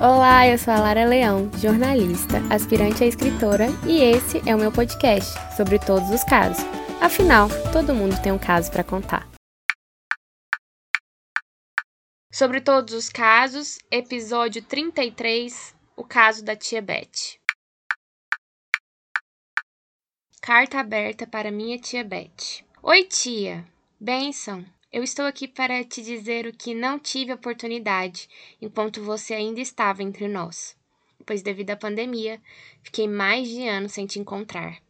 Olá, eu sou a Lara Leão, jornalista, aspirante a escritora, e esse é o meu podcast sobre todos os casos. Afinal, todo mundo tem um caso para contar. Sobre todos os casos, episódio 33, o caso da tia Beth. Carta aberta para minha tia Beth. Oi, tia. Benção. Eu estou aqui para te dizer o que não tive oportunidade enquanto você ainda estava entre nós, pois devido à pandemia, fiquei mais de ano sem te encontrar.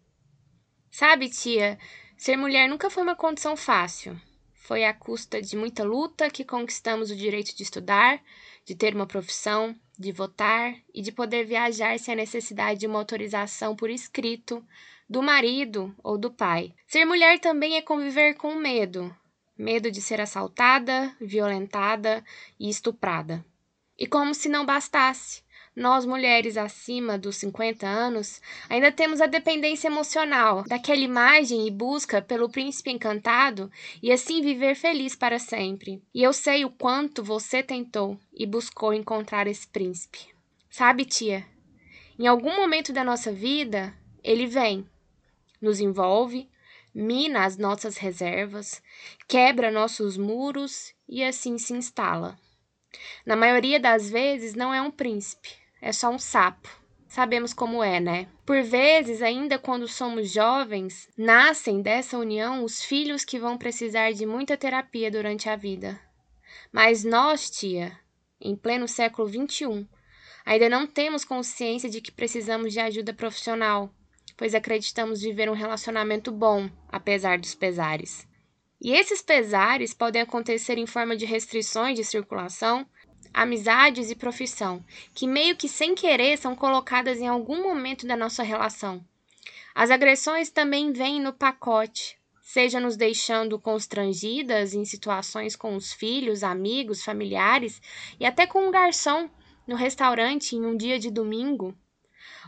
Sabe, tia, ser mulher nunca foi uma condição fácil. Foi à custa de muita luta que conquistamos o direito de estudar, de ter uma profissão, de votar e de poder viajar sem a necessidade de uma autorização por escrito do marido ou do pai. Ser mulher também é conviver com medo, medo de ser assaltada, violentada e estuprada. E como se não bastasse, nós mulheres acima dos 50 anos ainda temos a dependência emocional daquela imagem e busca pelo príncipe encantado e assim viver feliz para sempre. E eu sei o quanto você tentou e buscou encontrar esse príncipe. Sabe, tia, em algum momento da nossa vida, ele vem, nos envolve, mina as nossas reservas, quebra nossos muros e assim se instala. Na maioria das vezes não é um príncipe, é só um sapo. Sabemos como é, né? Por vezes, ainda quando somos jovens, nascem dessa união os filhos que vão precisar de muita terapia durante a vida. Mas nós, tia, em pleno século XXI, ainda não temos consciência de que precisamos de ajuda profissional pois acreditamos viver um relacionamento bom, apesar dos pesares. E esses pesares podem acontecer em forma de restrições de circulação, amizades e profissão, que meio que sem querer são colocadas em algum momento da nossa relação. As agressões também vêm no pacote, seja nos deixando constrangidas em situações com os filhos, amigos, familiares e até com um garçom no restaurante em um dia de domingo,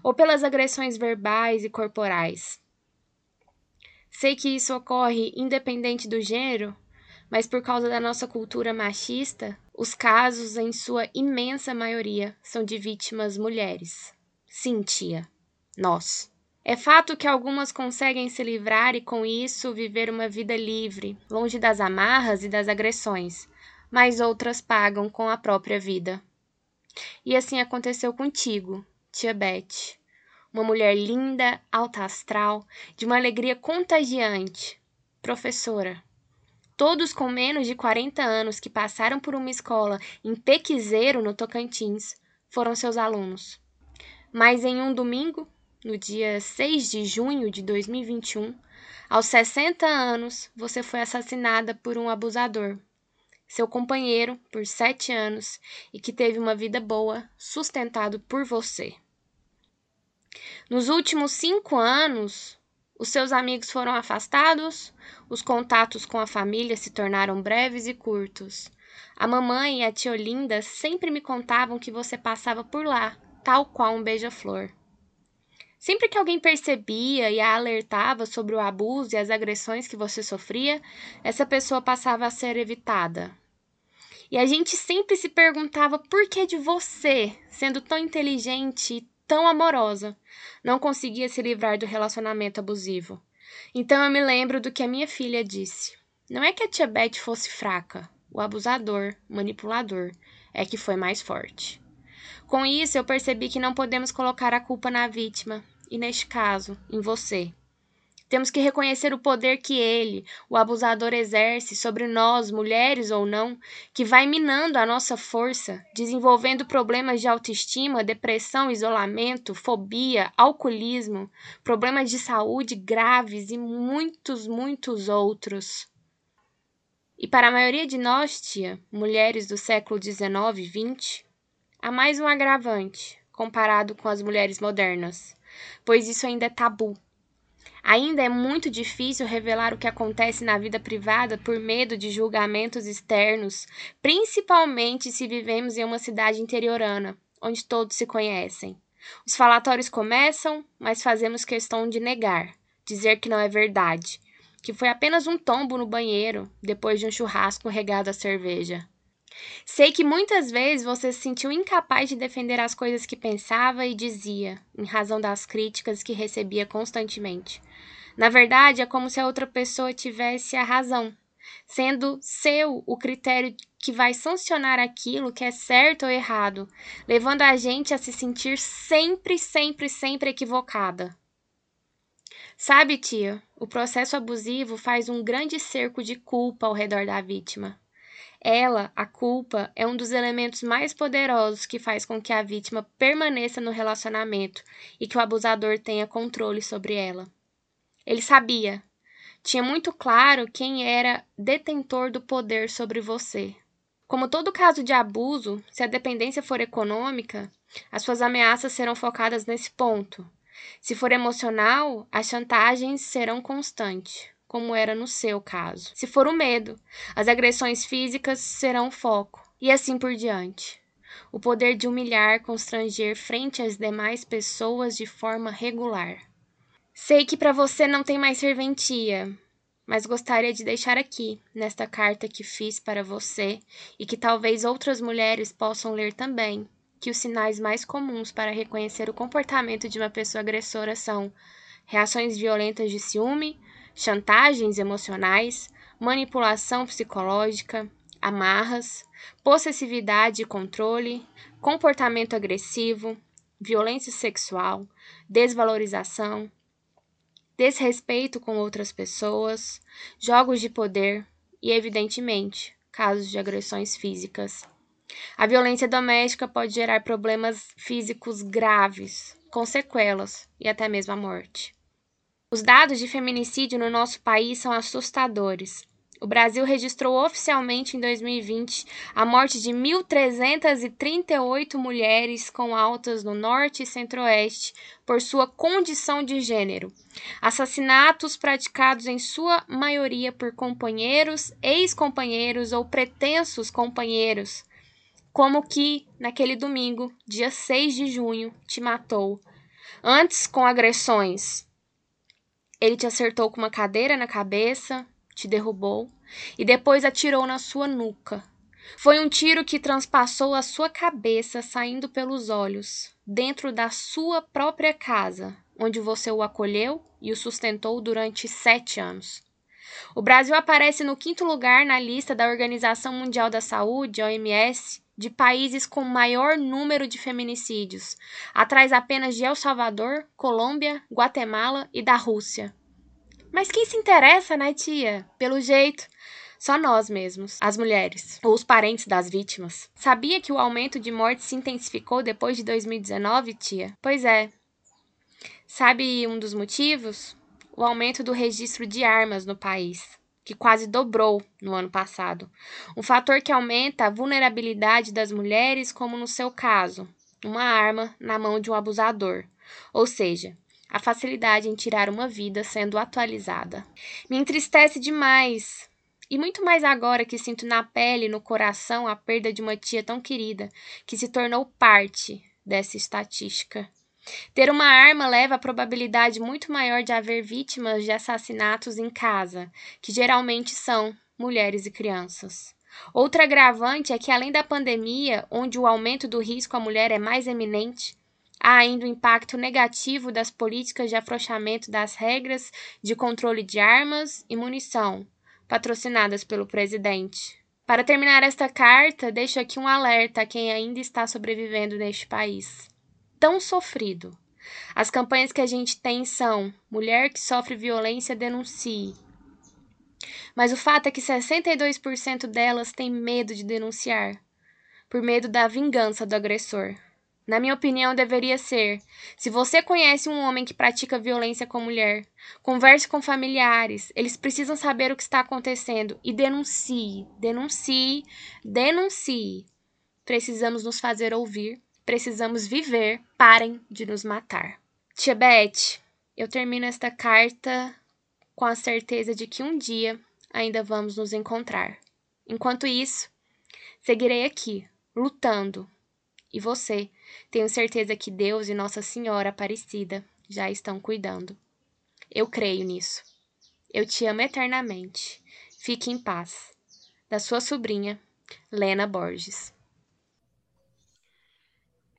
ou pelas agressões verbais e corporais. Sei que isso ocorre independente do gênero, mas por causa da nossa cultura machista, os casos, em sua imensa maioria, são de vítimas mulheres. Sim, tia, nós. É fato que algumas conseguem se livrar e, com isso, viver uma vida livre, longe das amarras e das agressões, mas outras pagam com a própria vida. E assim aconteceu contigo, tia Beth. Uma mulher linda, alta astral, de uma alegria contagiante. Professora. Todos com menos de 40 anos que passaram por uma escola em Pequizeiro, no Tocantins, foram seus alunos. Mas em um domingo, no dia 6 de junho de 2021, aos 60 anos, você foi assassinada por um abusador. Seu companheiro, por sete anos, e que teve uma vida boa, sustentado por você. Nos últimos cinco anos, os seus amigos foram afastados, os contatos com a família se tornaram breves e curtos. A mamãe e a tia Olinda sempre me contavam que você passava por lá, tal qual um beija-flor. Sempre que alguém percebia e a alertava sobre o abuso e as agressões que você sofria, essa pessoa passava a ser evitada. E a gente sempre se perguntava por que de você, sendo tão inteligente e tão amorosa, não conseguia se livrar do relacionamento abusivo. Então eu me lembro do que a minha filha disse. Não é que a tia Beth fosse fraca, o abusador, manipulador, é que foi mais forte. Com isso, eu percebi que não podemos colocar a culpa na vítima, e neste caso, em você. Temos que reconhecer o poder que ele, o abusador, exerce sobre nós, mulheres ou não, que vai minando a nossa força, desenvolvendo problemas de autoestima, depressão, isolamento, fobia, alcoolismo, problemas de saúde graves e muitos, muitos outros. E para a maioria de nós, tia, mulheres do século XIX e XX, há mais um agravante comparado com as mulheres modernas, pois isso ainda é tabu Ainda é muito difícil revelar o que acontece na vida privada por medo de julgamentos externos, principalmente se vivemos em uma cidade interiorana, onde todos se conhecem. Os falatórios começam, mas fazemos questão de negar, dizer que não é verdade, que foi apenas um tombo no banheiro depois de um churrasco regado a cerveja. Sei que muitas vezes você se sentiu incapaz de defender as coisas que pensava e dizia, em razão das críticas que recebia constantemente. Na verdade, é como se a outra pessoa tivesse a razão, sendo seu o critério que vai sancionar aquilo que é certo ou errado, levando a gente a se sentir sempre, sempre, sempre equivocada. Sabe, tia, o processo abusivo faz um grande cerco de culpa ao redor da vítima. Ela, a culpa, é um dos elementos mais poderosos que faz com que a vítima permaneça no relacionamento e que o abusador tenha controle sobre ela. Ele sabia, tinha muito claro quem era detentor do poder sobre você. Como todo caso de abuso, se a dependência for econômica, as suas ameaças serão focadas nesse ponto. Se for emocional, as chantagens serão constantes, como era no seu caso. Se for o medo, as agressões físicas serão o foco, e assim por diante. O poder de humilhar, constranger frente às demais pessoas de forma regular. Sei que para você não tem mais serventia, mas gostaria de deixar aqui, nesta carta que fiz para você e que talvez outras mulheres possam ler também, que os sinais mais comuns para reconhecer o comportamento de uma pessoa agressora são reações violentas de ciúme, chantagens emocionais, manipulação psicológica, amarras, possessividade e controle, comportamento agressivo, violência sexual, desvalorização, desrespeito com outras pessoas, jogos de poder e, evidentemente, casos de agressões físicas. A violência doméstica pode gerar problemas físicos graves, com sequelas e até mesmo a morte. Os dados de feminicídio no nosso país são assustadores. O Brasil registrou oficialmente em 2020 a morte de 1.338 mulheres com altas no Norte e Centro-Oeste por sua condição de gênero. Assassinatos praticados em sua maioria por companheiros, ex-companheiros ou pretensos companheiros, como que naquele domingo, dia 6 de junho, te matou. Antes com agressões. Ele te acertou com uma cadeira na cabeça, te derrubou e depois atirou na sua nuca. Foi um tiro que transpassou a sua cabeça, saindo pelos olhos, dentro da sua própria casa, onde você o acolheu e o sustentou durante sete anos. O Brasil aparece no quinto lugar na lista da Organização Mundial da Saúde, OMS, de países com maior número de feminicídios, atrás apenas de El Salvador, Colômbia, Guatemala e da Rússia. Mas quem se interessa, né, tia? Pelo jeito, só nós mesmos, as mulheres, ou os parentes das vítimas. Sabia que o aumento de mortes se intensificou depois de 2019, tia? Pois é. Sabe um dos motivos? O aumento do registro de armas no país, que quase dobrou no ano passado. Um fator que aumenta a vulnerabilidade das mulheres, como no seu caso, uma arma na mão de um abusador. Ou seja, a facilidade em tirar uma vida sendo atualizada. Me entristece demais. E muito mais agora que sinto na pele e no coração a perda de uma tia tão querida, que se tornou parte dessa estatística. Ter uma arma leva a probabilidade muito maior de haver vítimas de assassinatos em casa, que geralmente são mulheres e crianças. Outra agravante é que, além da pandemia, onde o aumento do risco à mulher é mais eminente, Há ainda o impacto negativo das políticas de afrouxamento das regras de controle de armas e munição, patrocinadas pelo presidente. Para terminar esta carta, deixo aqui um alerta a quem ainda está sobrevivendo neste país. Tão sofrido. As campanhas que a gente tem são: mulher que sofre violência denuncie. Mas o fato é que 62% delas têm medo de denunciar, por medo da vingança do agressor. Na minha opinião, deveria ser: se você conhece um homem que pratica violência com mulher, converse com familiares, eles precisam saber o que está acontecendo e denuncie, denuncie, denuncie. Precisamos nos fazer ouvir, precisamos viver, parem de nos matar. Tia Beth, eu termino esta carta com a certeza de que um dia ainda vamos nos encontrar. Enquanto isso, seguirei aqui, lutando. E você, tenho certeza que Deus e Nossa Senhora Aparecida já estão cuidando. Eu creio nisso. Eu te amo eternamente. Fique em paz. Da sua sobrinha, Lena Borges.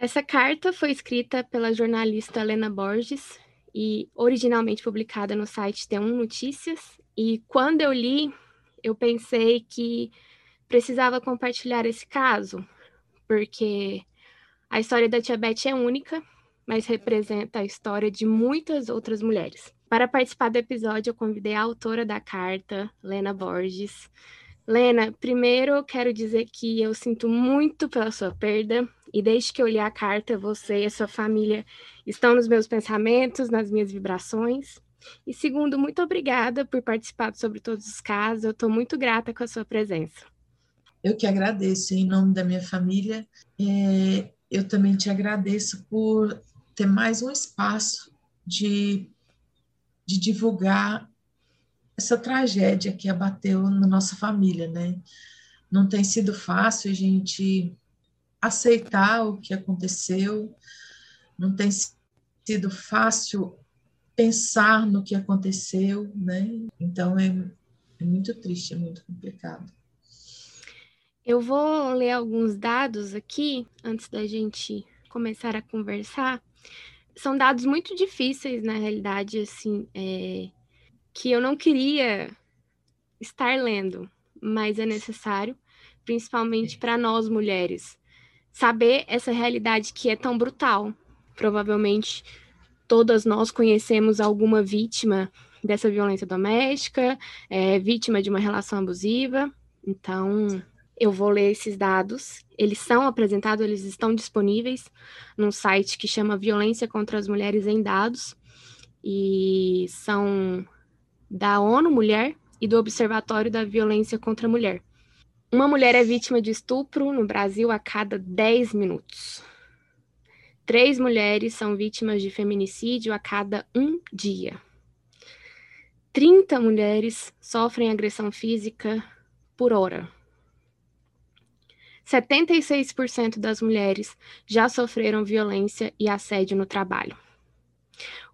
Essa carta foi escrita pela jornalista Lena Borges e originalmente publicada no site T1 Notícias. E quando eu li, eu pensei que precisava compartilhar esse caso, porque a história da Tia Beth é única, mas representa a história de muitas outras mulheres. Para participar do episódio, eu convidei a autora da carta, Lena Borges. Lena, primeiro quero dizer que eu sinto muito pela sua perda, e desde que eu li a carta, você e a sua família estão nos meus pensamentos, nas minhas vibrações. E segundo, muito obrigada por participar sobre todos os casos. Eu estou muito grata com a sua presença. Eu que agradeço em nome da minha família. É, eu também te agradeço por ter mais um espaço de, de divulgar essa tragédia que abateu na nossa família, né? Não tem sido fácil a gente aceitar o que aconteceu, não tem sido fácil pensar no que aconteceu, né? Então é, é muito triste, é muito complicado. Eu vou ler alguns dados aqui antes da gente começar a conversar. São dados muito difíceis, na realidade, assim, é, que eu não queria estar lendo, mas é necessário, principalmente para nós mulheres, saber essa realidade que é tão brutal. Provavelmente todas nós conhecemos alguma vítima dessa violência doméstica, é, vítima de uma relação abusiva. Então, eu vou ler esses dados. Eles são apresentados, eles estão disponíveis num site que chama Violência contra as Mulheres em Dados. E são da ONU Mulher e do Observatório da Violência contra a Mulher. Uma mulher é vítima de estupro no Brasil a cada 10 minutos. Três mulheres são vítimas de feminicídio a cada um dia. 30 mulheres sofrem agressão física por hora. 76% das mulheres já sofreram violência e assédio no trabalho.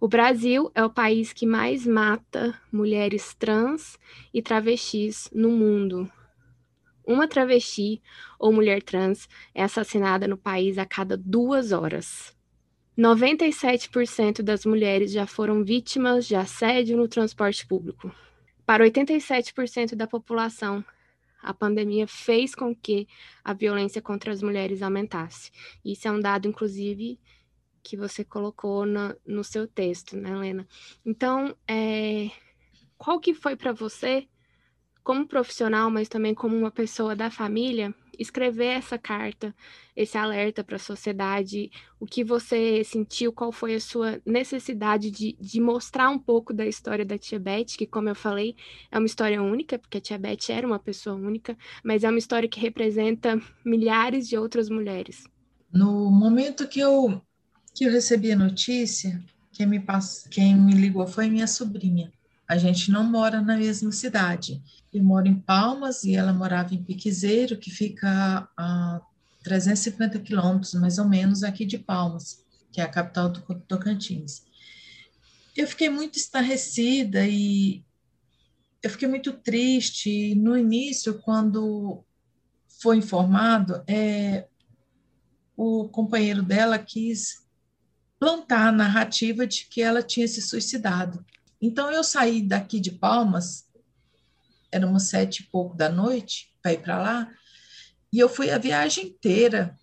O Brasil é o país que mais mata mulheres trans e travestis no mundo. Uma travesti ou mulher trans é assassinada no país a cada duas horas. 97% das mulheres já foram vítimas de assédio no transporte público. Para 87% da população, a pandemia fez com que a violência contra as mulheres aumentasse. Isso é um dado, inclusive, que você colocou no, no seu texto, né, Helena? Então, é, qual que foi para você, como profissional, mas também como uma pessoa da família, escrever essa carta, esse alerta para a sociedade, o que você sentiu, qual foi a sua necessidade de, de mostrar um pouco da história da Tia Beth, que, como eu falei, é uma história única, porque a Tia Beth era uma pessoa única, mas é uma história que representa milhares de outras mulheres. No momento que eu, que eu recebi a notícia, quem me, pass... quem me ligou foi minha sobrinha. A gente não mora na mesma cidade. Eu moro em Palmas e ela morava em Piquezeiro, que fica a 350 quilômetros, mais ou menos, aqui de Palmas, que é a capital do Tocantins. Eu fiquei muito estarrecida e eu fiquei muito triste. No início, quando foi informado, é, o companheiro dela quis plantar a narrativa de que ela tinha se suicidado. Então eu saí daqui de Palmas, era umas sete e pouco da noite, para ir para lá, e eu fui a viagem inteira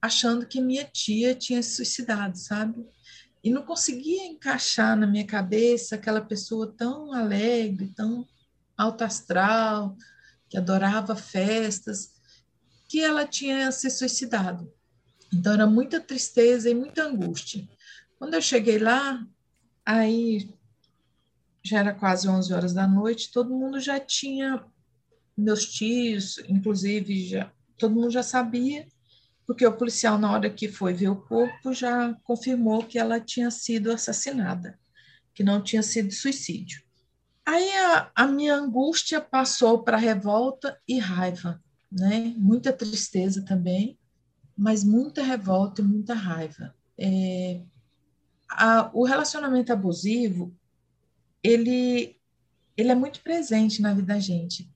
achando que minha tia tinha se suicidado, sabe? E não conseguia encaixar na minha cabeça aquela pessoa tão alegre, tão alta astral, que adorava festas, que ela tinha se suicidado. Então era muita tristeza e muita angústia. Quando eu cheguei lá, aí já era quase 11 horas da noite, todo mundo já tinha, meus tios, inclusive, já, todo mundo já sabia, porque o policial, na hora que foi ver o corpo, já confirmou que ela tinha sido assassinada, que não tinha sido suicídio. Aí a, a minha angústia passou para revolta e raiva, né? Muita tristeza também, mas muita revolta e muita raiva. É, a, o relacionamento abusivo ele, ele é muito presente na vida da gente.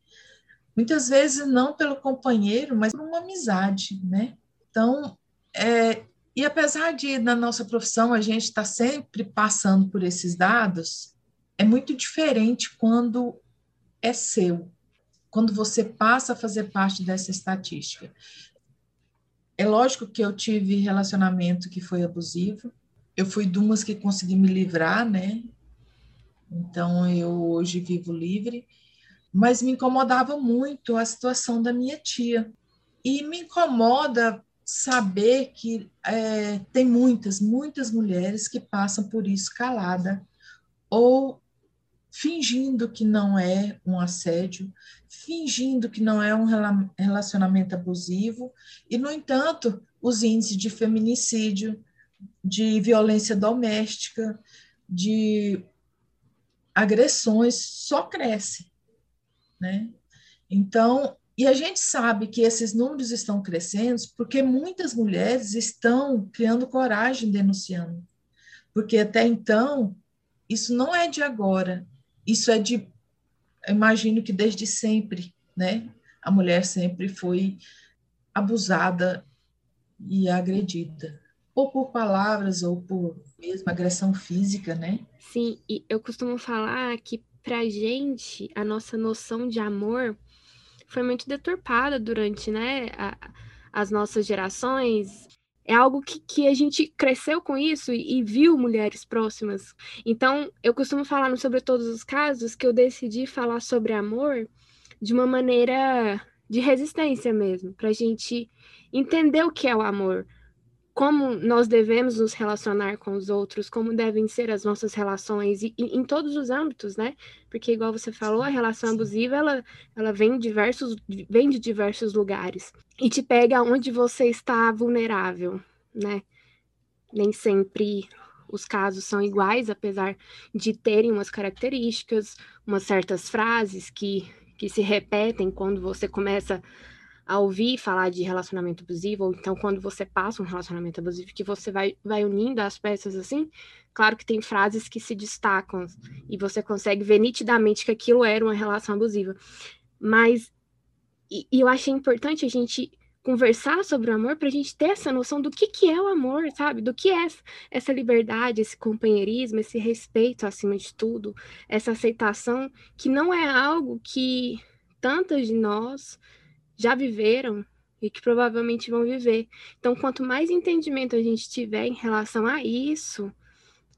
muitas vezes não pelo companheiro, mas por uma amizade, né? Então, é, e apesar de na nossa profissão a gente estar tá sempre passando por esses dados, é muito diferente quando é seu, quando você passa a fazer parte dessa estatística. É lógico que eu tive relacionamento que foi abusivo, eu fui de umas que consegui me livrar, né? Então eu hoje vivo livre, mas me incomodava muito a situação da minha tia. E me incomoda saber que é, tem muitas, muitas mulheres que passam por isso calada, ou fingindo que não é um assédio, fingindo que não é um relacionamento abusivo, e, no entanto, os índices de feminicídio, de violência doméstica, de agressões só crescem, né? Então, e a gente sabe que esses números estão crescendo porque muitas mulheres estão criando coragem denunciando. Porque até então, isso não é de agora, isso é de, imagino que desde sempre, né? A mulher sempre foi abusada e agredida, ou por palavras, ou por mesmo agressão física, né? Sim, e eu costumo falar que pra gente, a nossa noção de amor foi muito deturpada durante né, a, as nossas gerações. É algo que, que a gente cresceu com isso e, e, viu mulheres próximas. Então, eu costumo falar no Sobre Todos os Casos que eu decidi falar sobre amor de uma maneira de resistência mesmo, para a gente entender o que é o amor, como nós devemos nos relacionar com os outros, como devem ser as nossas relações e, e, em todos os âmbitos, né? Porque igual você falou, a relação abusiva ela, ela vem diversos vem de diversos lugares e te pega onde você está vulnerável, né? Nem sempre os casos são iguais, apesar de terem umas características, umas certas frases que que se repetem quando você começa a ouvir falar de relacionamento abusivo, ou então quando você passa um relacionamento abusivo, que você vai, vai unindo as peças assim, claro que tem frases que se destacam e você consegue ver nitidamente que aquilo era uma relação abusiva. Mas e, e eu achei importante a gente conversar sobre o amor para a gente ter essa noção do que, que é o amor, sabe? Do que é essa liberdade, esse companheirismo, esse respeito acima de tudo, essa aceitação que não é algo que tantas de nós já viveram e que provavelmente vão viver. Então, quanto mais entendimento a gente tiver em relação a isso,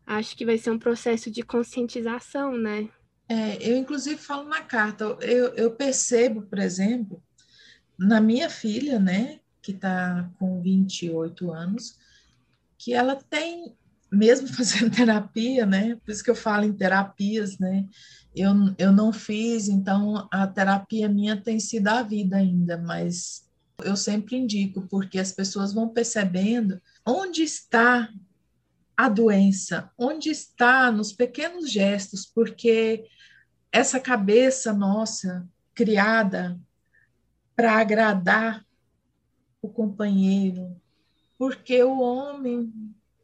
acho que vai ser um processo de conscientização, né? É, eu, inclusive, falo na carta, eu, eu percebo, por exemplo, na minha filha, né, que está com 28 anos, que ela tem, mesmo fazendo terapia, né, por isso que eu falo em terapias, né, eu, eu não fiz, então a terapia minha tem sido a vida ainda, mas eu sempre indico, porque as pessoas vão percebendo onde está a doença, onde está nos pequenos gestos, porque essa cabeça nossa criada para agradar o companheiro, porque o homem,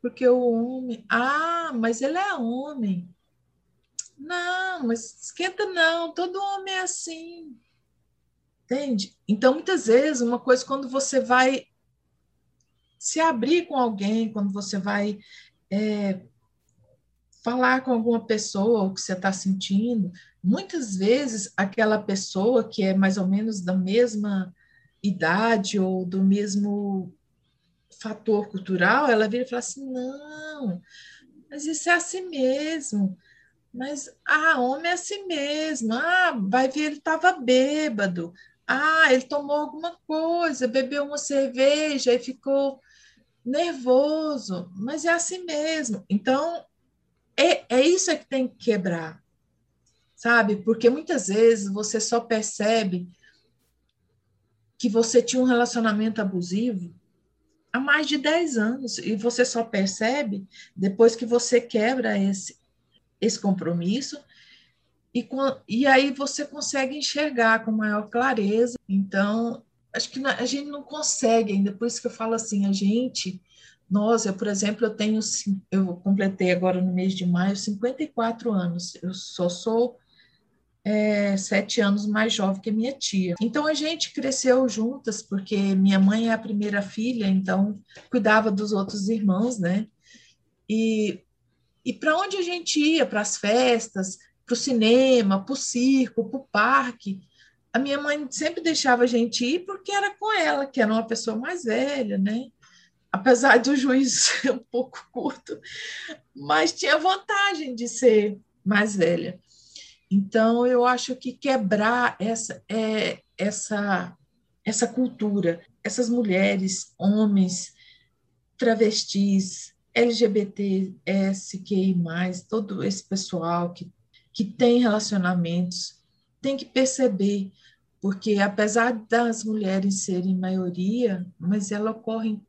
porque o homem, ah, mas ele é homem. Não, mas esquenta não, todo homem é assim. Entende? Então, muitas vezes, uma coisa quando você vai se abrir com alguém, quando você vai é, falar com alguma pessoa o que você está sentindo, muitas vezes aquela pessoa que é mais ou menos da mesma idade ou do mesmo fator cultural, ela vira e fala assim: não, mas isso é assim mesmo. Mas, ah, homem é assim mesmo. Ah, vai ver, ele estava bêbado. Ah, ele tomou alguma coisa, bebeu uma cerveja e ficou nervoso. Mas é assim mesmo. Então, é, é isso é que tem que quebrar, sabe? Porque muitas vezes você só percebe que você tinha um relacionamento abusivo há mais de 10 anos e você só percebe depois que você quebra esse, esse compromisso, e, e aí você consegue enxergar com maior clareza. Então, acho que a gente não consegue ainda, por isso que eu falo assim, a gente, nós, eu, por exemplo, eu tenho, eu completei agora no mês de maio 54 anos, eu só sou, é, sete anos mais jovem que minha tia. Então a gente cresceu juntas, porque minha mãe é a primeira filha, então cuidava dos outros irmãos, né? E, e para onde a gente ia? Para as festas, para o cinema, para o circo, para o parque. A minha mãe sempre deixava a gente ir porque era com ela, que era uma pessoa mais velha, né? Apesar do juízo ser um pouco curto, mas tinha vantagem de ser mais velha. Então, eu acho que quebrar essa, é, essa, essa cultura, essas mulheres, homens, travestis, LGBT, SQI, todo esse pessoal que, que tem relacionamentos, tem que perceber, porque apesar das mulheres serem maioria, mas ela ocorre,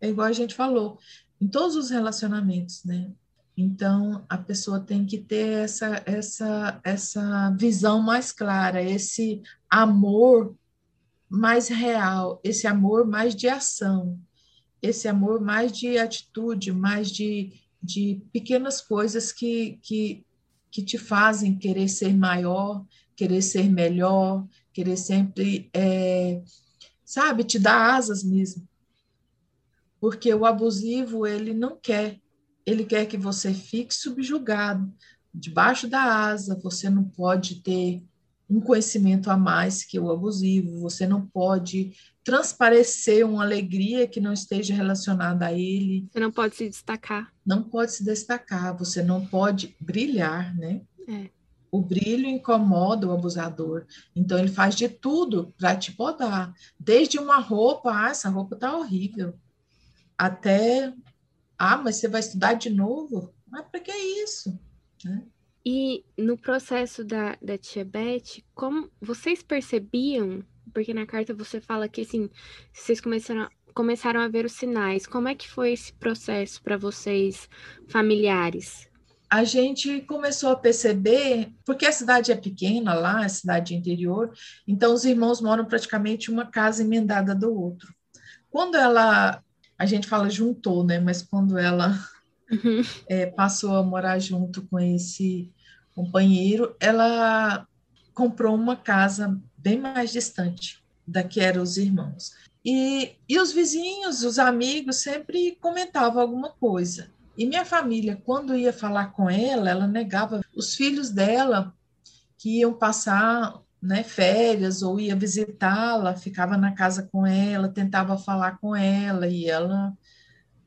é igual a gente falou, em todos os relacionamentos, né? Então, a pessoa tem que ter essa, essa, essa visão mais clara, esse amor mais real, esse amor mais de ação, esse amor mais de atitude, mais de, de pequenas coisas que, que, que te fazem querer ser maior, querer ser melhor, querer sempre, é, sabe, te dar asas mesmo. Porque o abusivo, ele não quer ele quer que você fique subjugado, debaixo da asa, você não pode ter um conhecimento a mais que o abusivo, você não pode transparecer uma alegria que não esteja relacionada a ele. Você não pode se destacar. Não pode se destacar, você não pode brilhar, né? É. O brilho incomoda o abusador. Então ele faz de tudo para te podar. Desde uma roupa, ah, essa roupa tá horrível, até ah, mas você vai estudar de novo? Mas para que isso? Né? E no processo da, da tia Beth, como vocês percebiam, porque na carta você fala que assim, vocês começaram, começaram a ver os sinais, como é que foi esse processo para vocês, familiares? a gente começou a perceber, porque a cidade é pequena lá, a cidade interior, então os irmãos moram praticamente uma casa emendada do outro. Quando ela a gente fala juntou, né? Mas quando ela uhum. é, passou a morar junto com esse companheiro, ela comprou uma casa bem mais distante da que eram os irmãos. E, e os vizinhos, os amigos sempre comentavam alguma coisa. E minha família, quando ia falar com ela, ela negava. Os filhos dela que iam passar né, férias ou ia visitá-la, ficava na casa com ela, tentava falar com ela e ela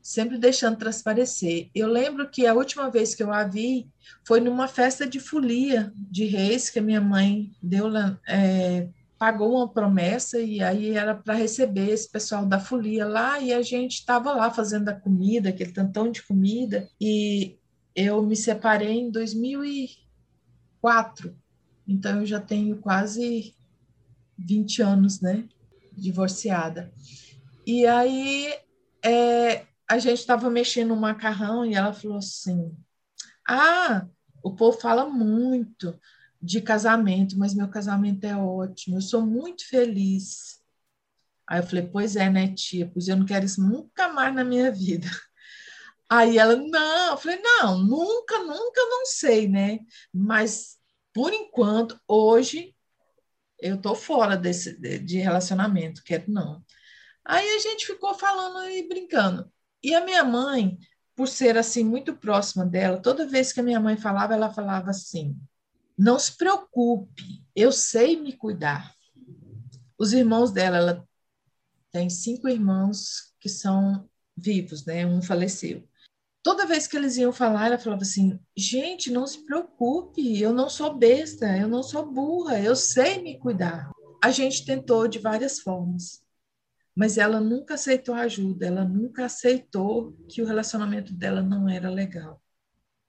sempre deixando transparecer. Eu lembro que a última vez que eu a vi foi numa festa de folia de reis que a minha mãe deu, é, pagou uma promessa e aí era para receber esse pessoal da folia lá e a gente estava lá fazendo a comida, aquele tantão de comida e eu me separei em 2004 então eu já tenho quase 20 anos, né, divorciada. E aí é, a gente estava mexendo no macarrão e ela falou assim: Ah, o povo fala muito de casamento, mas meu casamento é ótimo, eu sou muito feliz. Aí eu falei, pois é, né, tia? Pois eu não quero isso nunca mais na minha vida. Aí ela, não, eu falei, não, nunca, nunca, não sei, né? Mas por enquanto, hoje, eu estou fora desse, de relacionamento, quero não. Aí a gente ficou falando e brincando. E a minha mãe, por ser assim muito próxima dela, toda vez que a minha mãe falava, ela falava assim: não se preocupe, eu sei me cuidar. Os irmãos dela, ela tem cinco irmãos que são vivos, né? Um faleceu toda vez que eles iam falar, ela falava assim: gente, não se preocupe, eu não sou besta, eu não sou burra, eu sei me cuidar. A gente tentou de várias formas, mas ela nunca aceitou ajuda, ela nunca aceitou que o relacionamento dela não era legal,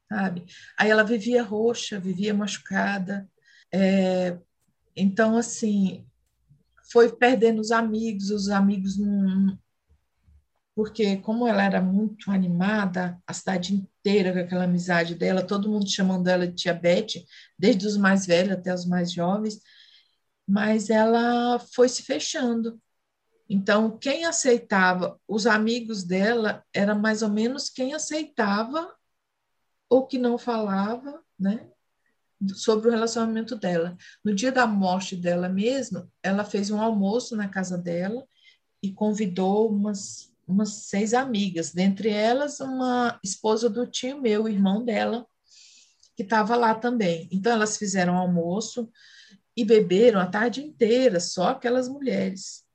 sabe? Aí ela vivia roxa, vivia machucada, é, então assim foi perdendo os amigos, os amigos não, porque como ela era muito animada, a cidade inteira com aquela amizade dela, todo mundo chamando ela de tia Beth, desde os mais velhos até os mais jovens, mas ela foi se fechando. Então, quem aceitava, os amigos dela, era mais ou menos quem aceitava ou que não falava, né? sobre o relacionamento dela. No dia da morte dela mesma, ela fez um almoço na casa dela e convidou umas, umas seis amigas, dentre elas uma esposa do tio meu, irmão dela, que estava lá também. Então elas fizeram almoço e beberam a tarde inteira, só aquelas mulheres.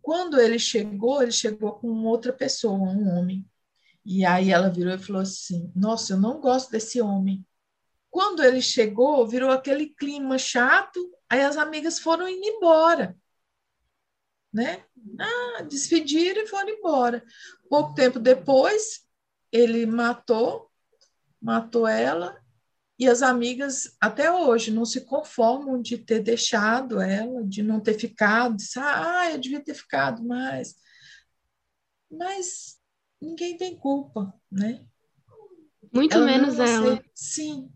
Quando ele chegou, ele chegou com outra pessoa, um homem. E aí ela virou e falou assim: Nossa, eu não gosto desse homem. Quando ele chegou, virou aquele clima chato, aí as amigas foram indo embora. Né? Ah, despediram e foram embora. Pouco tempo depois, ele matou, matou ela, e as amigas até hoje não se conformam de ter deixado ela, de não ter ficado, ah, eu devia ter ficado mais. Mas ninguém tem culpa, né? Muito ela menos ela. sim,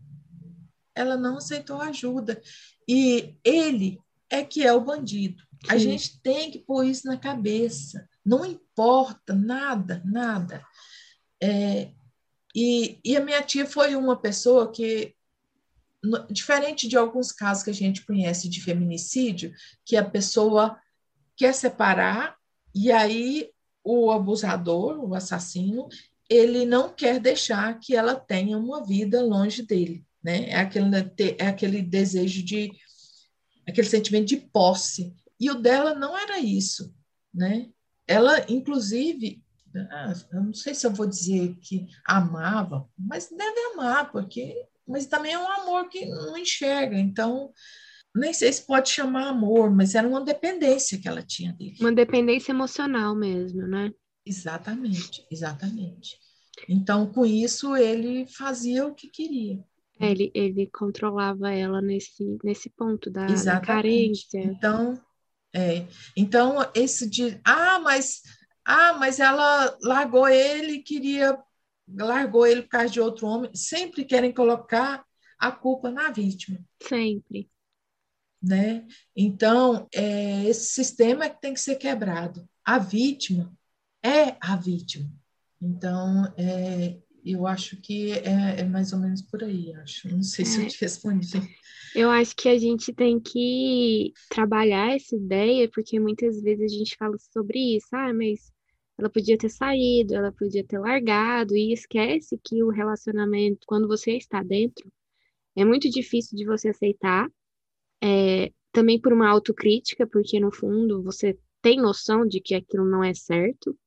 ela não aceitou ajuda. E ele é que é o bandido. A gente tem que pôr isso na cabeça. Não importa nada, nada. É, e, e a minha tia foi uma pessoa que, diferente de alguns casos que a gente conhece de feminicídio, que a pessoa quer separar e aí o abusador, o assassino, ele não quer deixar que ela tenha uma vida longe dele né? É aquele, é aquele desejo de, aquele sentimento de posse. E o dela não era isso, né? Ela, inclusive, ah, eu não sei se eu vou dizer que amava, mas deve amar, porque, mas também é um amor que não enxerga, então nem sei se pode chamar amor, mas era uma dependência que ela tinha dele. Uma dependência emocional mesmo, né? Exatamente, exatamente. Então, com isso, ele fazia o que queria. É, ele, ele controlava ela nesse, nesse ponto da, da carência. Então, é, então, esse de ah, mas ah, mas ela largou ele, queria largou ele por causa de outro homem, sempre querem colocar a culpa na vítima. Sempre. Né? Então, é, esse sistema é que tem que ser quebrado. A vítima é a vítima. Então, é, eu acho que é, é, mais ou menos por aí, acho. Não sei se eu é. te respondi. Eu acho que a gente tem que trabalhar essa ideia, porque muitas vezes a gente fala sobre isso, ah, mas ela podia ter saído, ela podia ter largado, e esquece que o relacionamento, quando você está dentro, é muito difícil de você aceitar, é, também por uma autocrítica, porque no fundo você tem noção de que aquilo não é certo,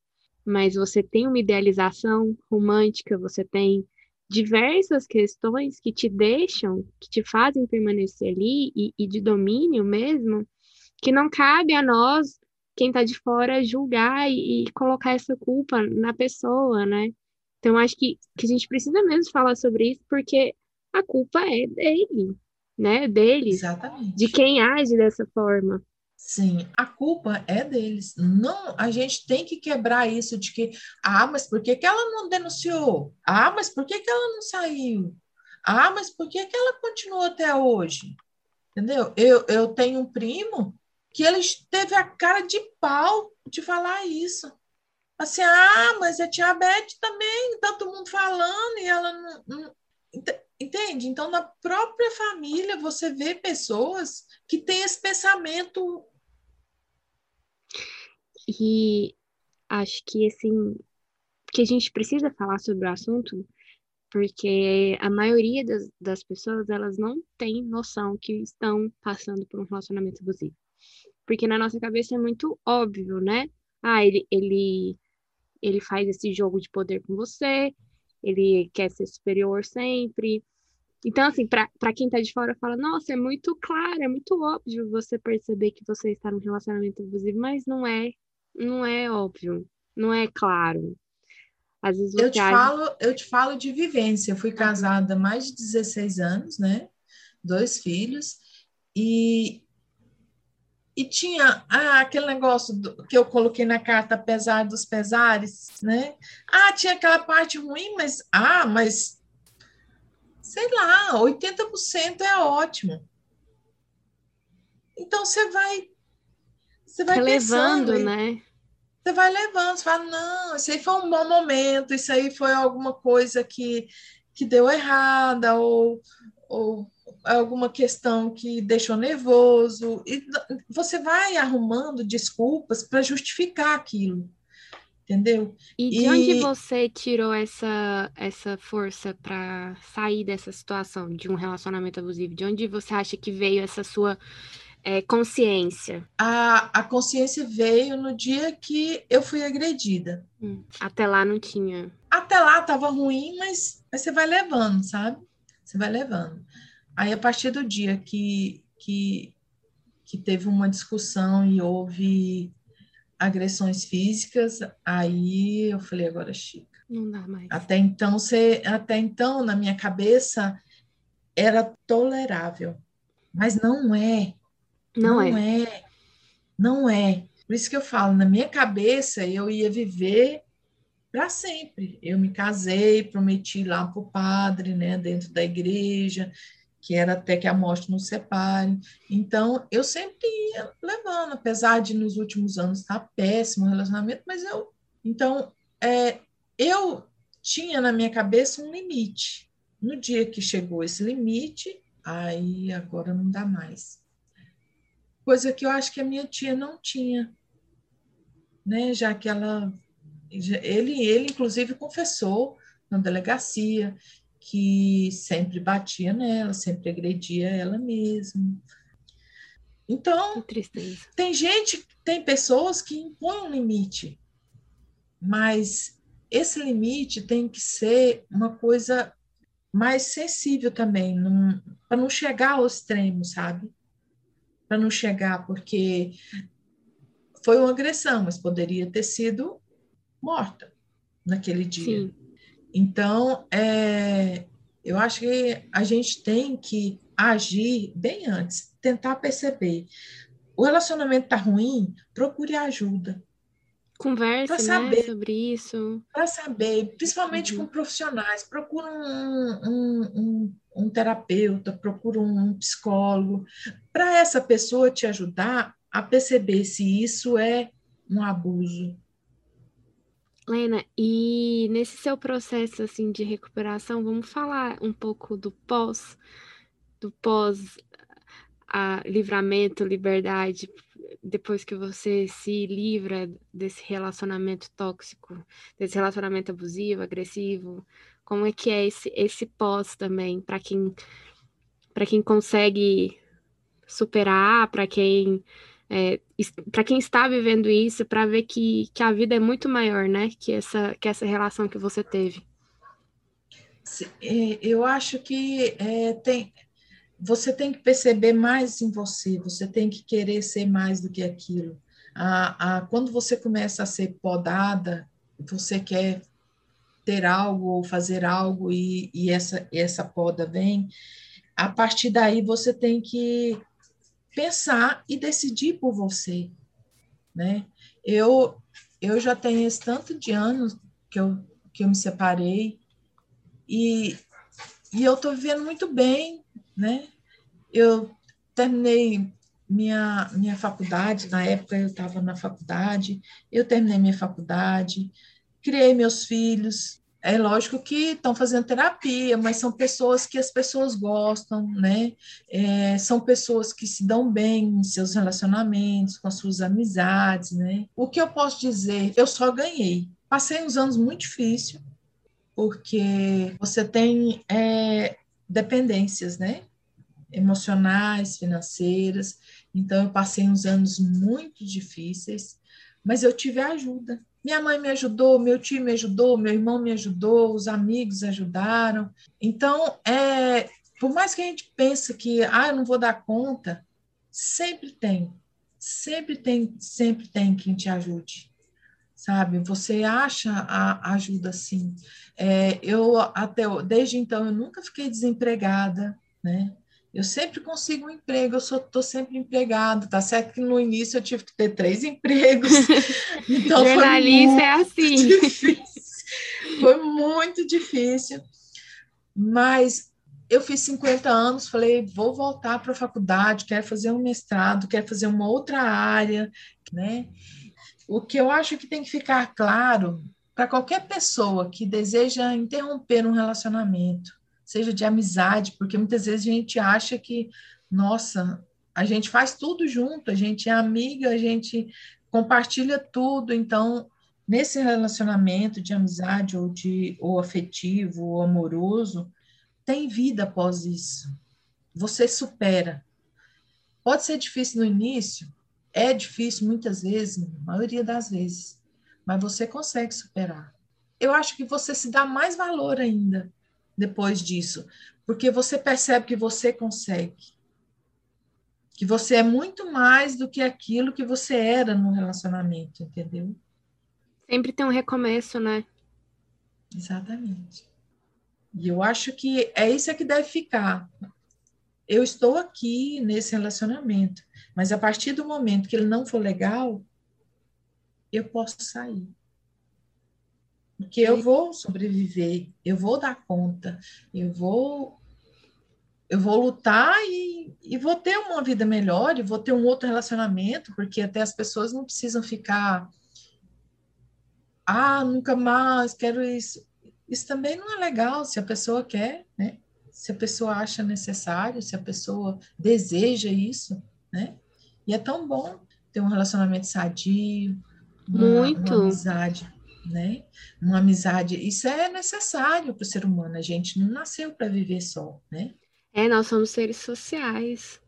mas você tem uma idealização romântica, você tem diversas questões que te deixam, que te fazem permanecer ali e, e de domínio mesmo, que não cabe a nós, quem está de fora, julgar e, e, colocar essa culpa na pessoa, né? Então, acho que, que a gente precisa mesmo falar sobre isso, porque a culpa é dele, né? Deles, Exatamente. de quem age dessa forma. Sim, a culpa é deles. Não, a gente tem que quebrar isso de que, ah, mas por que, que ela não denunciou? Ah, mas por que, que ela não saiu? Ah, mas por que, que ela continuou até hoje? Entendeu? Eu, eu tenho um primo que ele teve a cara de pau de falar isso. Assim, ah, mas a tia Beth também, todo mundo falando e ela não, não Entende? Então, na própria família, você vê pessoas que têm esse pensamento. E acho que, assim, que a gente precisa falar sobre o assunto, porque a maioria das, das pessoas, elas não têm noção que estão passando por um relacionamento abusivo. Porque na nossa cabeça é muito óbvio, né? Ah, ele, ele, ele faz esse jogo de poder com você, ele quer ser superior sempre. Então, assim, para quem tá de fora, fala, nossa, é muito claro, é muito óbvio você perceber que você está num relacionamento abusivo, mas não é, não é óbvio, não é claro. Às vezes eu te, age... falo, eu te falo de vivência, eu fui casada há mais de 16 anos, né? Dois filhos, e, e tinha ah, aquele negócio do, que eu coloquei na carta, apesar dos pesares, né? Ah, tinha aquela parte ruim, mas ah, mas sei lá, 80% é ótimo. Então você vai você vai levando, né? Você vai levando, você fala, não, isso aí foi um bom momento, isso aí foi alguma coisa que, que deu errada, ou, ou alguma questão que deixou nervoso, e você vai arrumando desculpas para justificar aquilo. Entendeu? E de e... onde você tirou essa, essa força para sair dessa situação de um relacionamento abusivo? De onde você acha que veio essa sua é, consciência? A, a consciência veio no dia que eu fui agredida. Hum, até lá não tinha. Até lá estava ruim, mas, mas você vai levando, sabe? Você vai levando. Aí, a partir do dia que, que, que teve uma discussão e houve agressões físicas, aí eu falei, agora chica. Não dá mais. Até então, você, até então, na minha cabeça, era tolerável. Mas não é. Não, não é. é. Não é. Por isso que eu falo, na minha cabeça, eu ia viver para sempre. Eu me casei, prometi lá para o padre, né, dentro da igreja, que era até que a morte nos separe. Então, eu sempre ia levando, apesar de nos últimos anos estar tá péssimo o relacionamento, mas eu. Então, é, eu tinha na minha cabeça um limite. No dia que chegou esse limite, aí agora não dá mais. Coisa que eu acho que a minha tia não tinha, né? Já que ela. Ele, ele inclusive, confessou na delegacia que sempre batia nela, sempre agredia ela mesma. Então, tem gente, tem pessoas que impõem um limite, mas esse limite tem que ser uma coisa mais sensível também, para não chegar ao extremo, sabe? Para não chegar, porque foi uma agressão, mas poderia ter sido morta naquele dia. Sim. Então, é, eu acho que a gente tem que agir bem antes, tentar perceber. O relacionamento está ruim, procure ajuda. Converse né, saber, sobre isso. Para saber, principalmente uhum. com profissionais. Procura um, um, um, um terapeuta, procura um psicólogo, para essa pessoa te ajudar a perceber se isso é um abuso, Lena, e nesse seu processo assim de recuperação, vamos falar um pouco do pós, do pós a livramento, liberdade, depois que você se livra desse relacionamento tóxico, desse relacionamento abusivo, agressivo, como é que é esse esse pós também para quem para quem consegue superar, para quem é, para quem está vivendo isso, para ver que, que a vida é muito maior, né? Que essa, que essa relação que você teve. Eu acho que é, tem, você tem que perceber mais em você, você tem que querer ser mais do que aquilo. A, a, quando você começa a ser podada, você quer ter algo ou fazer algo e, e essa, essa poda vem, a partir daí você tem que pensar e decidir por você, né? Eu eu já tenho esse tanto de anos que eu que eu me separei e e eu estou vivendo muito bem, né? Eu terminei minha minha faculdade na época eu estava na faculdade, eu terminei minha faculdade, criei meus filhos, é lógico que estão fazendo terapia, mas são pessoas que as pessoas gostam, né? É, são pessoas que se dão bem em seus relacionamentos, com as suas amizades, né? O que eu posso dizer? Eu só ganhei. Passei uns anos muito difíceis, porque você tem é, dependências, né? Emocionais, financeiras. Então, eu passei uns anos muito difíceis, mas eu tive ajuda minha mãe me ajudou, meu tio me ajudou, meu irmão me ajudou, os amigos ajudaram. Então, é, por mais que a gente pense que, ah, eu não vou dar conta, sempre tem, sempre tem, sempre tem quem te ajude, sabe? Você acha a ajuda sim. É, eu até desde então eu nunca fiquei desempregada, né? Eu sempre consigo um emprego, eu estou sempre empregado, tá certo que no início eu tive que ter três empregos. Então Jornalista é assim. Difícil. Foi muito difícil. Mas eu fiz 50 anos, falei, vou voltar para a faculdade, quero fazer um mestrado, quero fazer uma outra área, né? O que eu acho que tem que ficar claro para qualquer pessoa que deseja interromper um relacionamento, seja de amizade, porque muitas vezes a gente acha que, nossa, a gente faz tudo junto, a gente é amiga, a gente compartilha tudo, então nesse relacionamento de amizade ou de ou afetivo ou amoroso, tem vida após isso. Você supera. Pode ser difícil no início, é difícil muitas vezes, maioria das vezes, mas você consegue superar. Eu acho que você se dá mais valor ainda depois disso, porque você percebe que você consegue. Que você é muito mais do que aquilo que você era no relacionamento, entendeu? Sempre tem um recomeço, né? Exatamente. E eu acho que é isso que deve ficar. Eu estou aqui nesse relacionamento, mas a partir do momento que ele não for legal, eu posso sair. Porque eu vou sobreviver, eu vou dar conta, eu vou eu vou lutar e, e vou ter uma vida melhor, e vou ter um outro relacionamento, porque até as pessoas não precisam ficar ah, nunca mais quero isso. Isso também não é legal se a pessoa quer, né? Se a pessoa acha necessário, se a pessoa deseja isso, né? E é tão bom ter um relacionamento sadio, uma, Muito. uma amizade né? Uma amizade, isso é necessário para o ser humano. A gente não nasceu para viver só, né? É, nós somos seres sociais.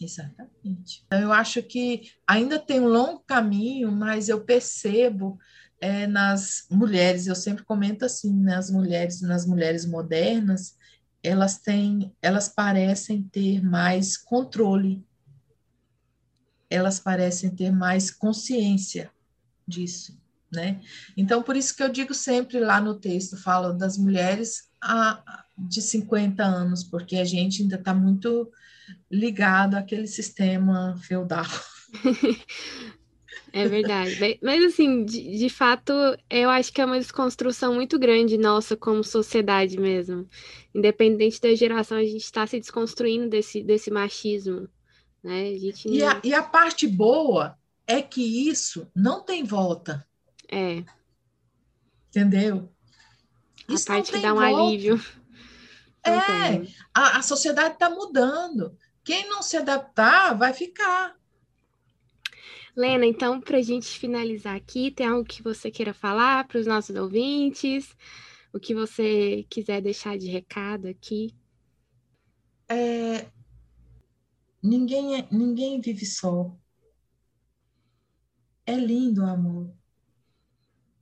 Exatamente. Então, eu acho que ainda tem um longo caminho, mas eu percebo é, nas mulheres, eu sempre comento assim, nas mulheres, nas mulheres modernas, elas têm, elas parecem ter mais controle, elas parecem ter mais consciência disso né? Então, por isso que eu digo sempre lá no texto, falo das mulheres a, de 50 anos, porque a gente ainda está muito ligado àquele sistema feudal. É verdade. Mas, assim, de, de, fato, eu acho que é uma desconstrução muito grande nossa como sociedade mesmo. Independente da geração, a gente está se desconstruindo desse, desse machismo. Né? A gente e, a, e a parte boa é que isso não tem volta. É. Entendeu? A Isso parte que dá um volta. alívio. É, a, a sociedade está mudando. Quem não se adaptar vai ficar. Lena, então, para a gente finalizar aqui, tem algo que você queira falar para os nossos ouvintes? O que você quiser deixar de recado aqui? É, ninguém, é, ninguém vive só. É lindo o amor.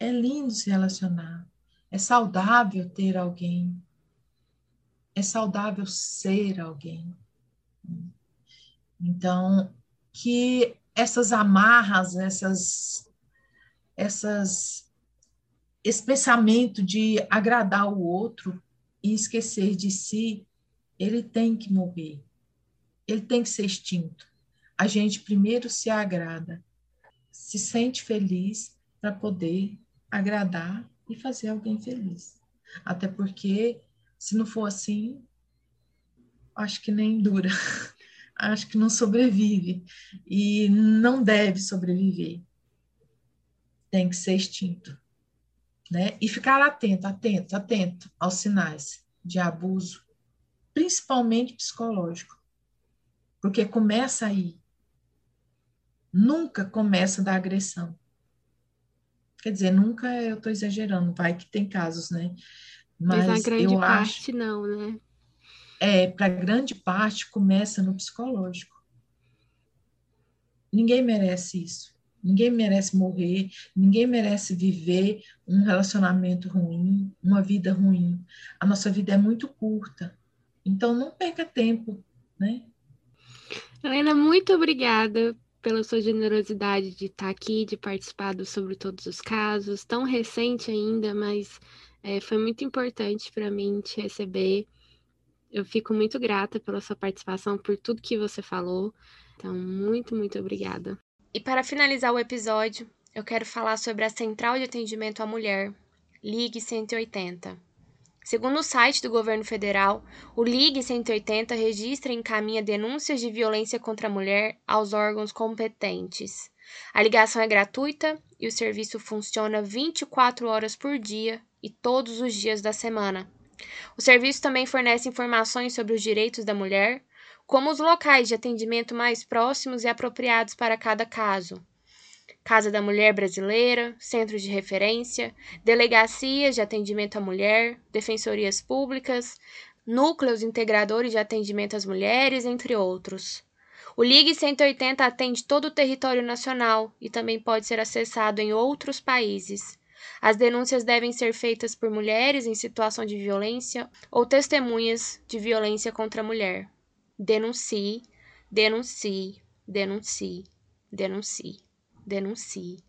É lindo se relacionar. É saudável ter alguém. É saudável ser alguém. Então, que essas amarras, essas, essas, esse pensamento de agradar o outro e esquecer de si, ele tem que morrer. Ele tem que ser extinto. A gente primeiro se agrada, se sente feliz para poder agradar e fazer alguém feliz. Até porque, se não for assim, acho que nem dura, acho que não sobrevive e não deve sobreviver. Tem que ser extinto. Né? E ficar atento, atento, atento aos sinais de abuso, principalmente psicológico. Porque começa aí. Nunca começa da agressão. Quer dizer, nunca eu estou exagerando, vai que tem casos, né? Mas, Mas a grande eu parte acho, não, né? É, para grande parte começa no psicológico. Ninguém merece isso. Ninguém merece morrer, ninguém merece viver um relacionamento ruim, uma vida ruim. A nossa vida é muito curta. Então não perca tempo, né? Helena, muito obrigada pela sua generosidade de estar aqui, de participar do sobre todos os casos, tão recente ainda, mas é, foi muito importante para mim te receber. Eu fico muito grata pela sua participação, por tudo que você falou. Então, muito, muito obrigada. E para finalizar o episódio, eu quero falar sobre a Central de Atendimento à Mulher, Ligue 180. Segundo o site do governo federal, o Ligue 180 registra e encaminha denúncias de violência contra a mulher aos órgãos competentes. A ligação é gratuita e o serviço funciona 24 horas por dia e todos os dias da semana, O serviço também fornece informações sobre os direitos da mulher, como os locais de atendimento mais próximos e apropriados para cada caso. Casa da Mulher Brasileira, centros de referência, delegacias de atendimento à mulher, defensorias públicas, núcleos integradores de atendimento às mulheres, entre outros. O Ligue 180 atende todo o território nacional e também pode ser acessado em outros países. As denúncias devem ser feitas por mulheres em situação de violência ou testemunhas de violência contra a mulher. Denuncie, denuncie, denuncie, denuncie, denuncie.